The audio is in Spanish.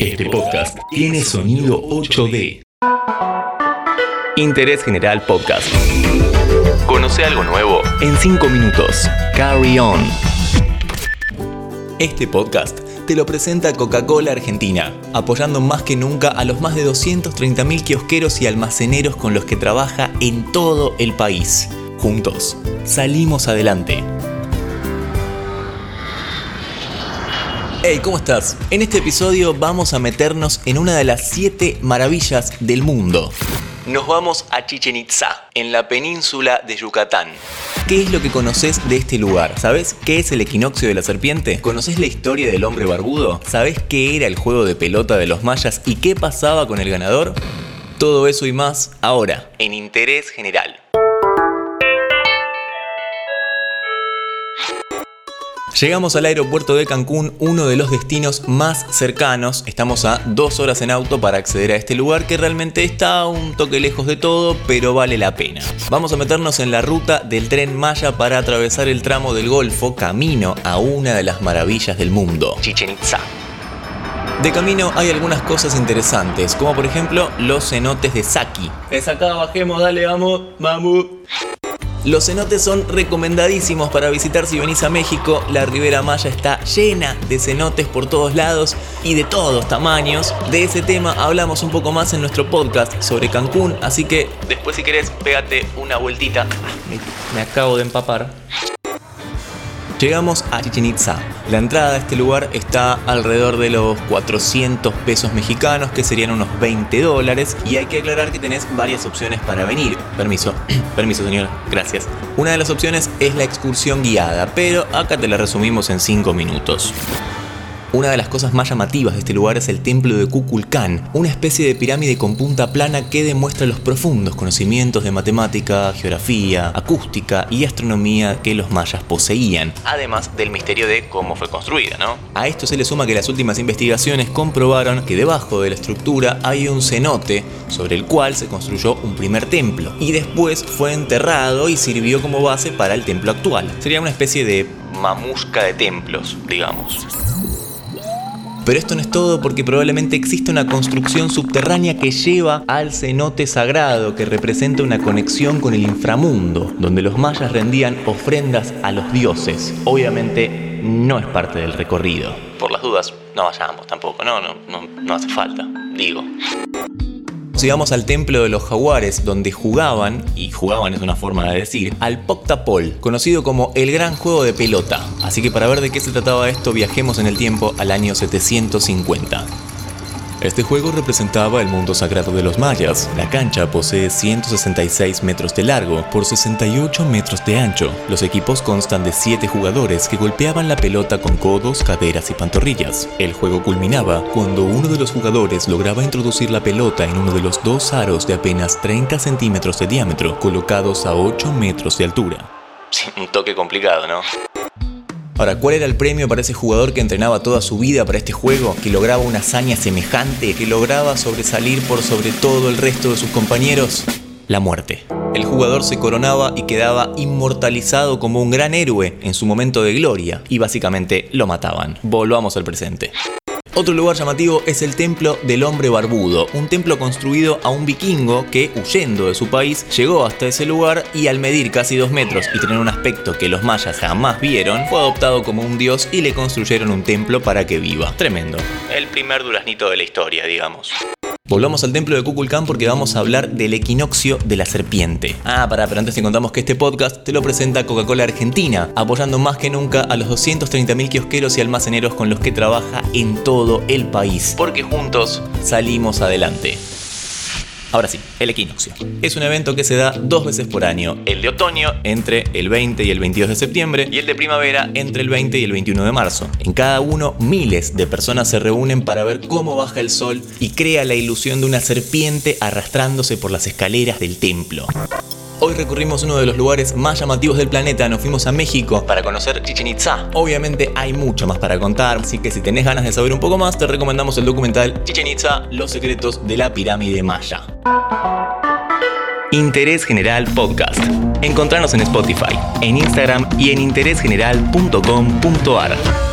Este podcast tiene sonido 8D. Interés General Podcast. Conoce algo nuevo en 5 minutos. Carry on. Este podcast te lo presenta Coca-Cola Argentina, apoyando más que nunca a los más de 230.000 kiosqueros y almaceneros con los que trabaja en todo el país. Juntos, salimos adelante. Hey, ¿cómo estás? En este episodio vamos a meternos en una de las siete maravillas del mundo. Nos vamos a Chichen Itza, en la península de Yucatán. ¿Qué es lo que conoces de este lugar? ¿Sabes qué es el equinoccio de la serpiente? ¿Conoces la historia del hombre barbudo? ¿Sabes qué era el juego de pelota de los mayas y qué pasaba con el ganador? Todo eso y más ahora, en Interés General. Llegamos al aeropuerto de Cancún, uno de los destinos más cercanos. Estamos a dos horas en auto para acceder a este lugar que realmente está un toque lejos de todo, pero vale la pena. Vamos a meternos en la ruta del tren Maya para atravesar el tramo del Golfo, camino a una de las maravillas del mundo, Chichen Itza. De camino hay algunas cosas interesantes, como por ejemplo los cenotes de Saki. Es acá, bajemos, dale, vamos, vamos. Los cenotes son recomendadísimos para visitar si venís a México. La Ribera Maya está llena de cenotes por todos lados y de todos tamaños. De ese tema hablamos un poco más en nuestro podcast sobre Cancún, así que después si querés pégate una vueltita. Me, me acabo de empapar. Llegamos a Chichen Itza. La entrada a este lugar está alrededor de los 400 pesos mexicanos, que serían unos 20 dólares. Y hay que aclarar que tenés varias opciones para venir. Permiso, permiso señora, gracias. Una de las opciones es la excursión guiada, pero acá te la resumimos en 5 minutos. Una de las cosas más llamativas de este lugar es el templo de Kukulcán, una especie de pirámide con punta plana que demuestra los profundos conocimientos de matemática, geografía, acústica y astronomía que los mayas poseían, además del misterio de cómo fue construida, ¿no? A esto se le suma que las últimas investigaciones comprobaron que debajo de la estructura hay un cenote sobre el cual se construyó un primer templo y después fue enterrado y sirvió como base para el templo actual. Sería una especie de mamusca de templos, digamos. Pero esto no es todo porque probablemente existe una construcción subterránea que lleva al cenote sagrado que representa una conexión con el inframundo, donde los mayas rendían ofrendas a los dioses. Obviamente no es parte del recorrido. Por las dudas, no vayamos tampoco, no, no, no, no hace falta, digo. Llegamos al templo de los jaguares, donde jugaban, y jugaban es una forma de decir, al Poctapol, conocido como el gran juego de pelota. Así que para ver de qué se trataba esto, viajemos en el tiempo al año 750. Este juego representaba el mundo sagrado de los mayas. La cancha posee 166 metros de largo por 68 metros de ancho. Los equipos constan de 7 jugadores que golpeaban la pelota con codos, caderas y pantorrillas. El juego culminaba cuando uno de los jugadores lograba introducir la pelota en uno de los dos aros de apenas 30 centímetros de diámetro, colocados a 8 metros de altura. un toque complicado, ¿no? Ahora, ¿cuál era el premio para ese jugador que entrenaba toda su vida para este juego, que lograba una hazaña semejante, que lograba sobresalir por sobre todo el resto de sus compañeros? La muerte. El jugador se coronaba y quedaba inmortalizado como un gran héroe en su momento de gloria, y básicamente lo mataban. Volvamos al presente. Otro lugar llamativo es el Templo del Hombre Barbudo, un templo construido a un vikingo que, huyendo de su país, llegó hasta ese lugar y al medir casi dos metros y tener un aspecto que los mayas jamás vieron, fue adoptado como un dios y le construyeron un templo para que viva. Tremendo. El primer duraznito de la historia, digamos. Volvamos al templo de Kukulcán porque vamos a hablar del equinoccio de la serpiente. Ah, para, pero antes te contamos que este podcast te lo presenta Coca-Cola Argentina, apoyando más que nunca a los 230.000 kiosqueros y almaceneros con los que trabaja en todo el país. Porque juntos salimos adelante. Ahora sí, el equinoccio. Es un evento que se da dos veces por año. El de otoño entre el 20 y el 22 de septiembre y el de primavera entre el 20 y el 21 de marzo. En cada uno miles de personas se reúnen para ver cómo baja el sol y crea la ilusión de una serpiente arrastrándose por las escaleras del templo. Hoy recorrimos uno de los lugares más llamativos del planeta, nos fuimos a México para conocer Chichen Itza. Obviamente hay mucho más para contar, así que si tenés ganas de saber un poco más, te recomendamos el documental Chichen Itza, Los secretos de la pirámide maya. Interés General Podcast. Encontrarnos en Spotify, en Instagram y en interésgeneral.com.ar.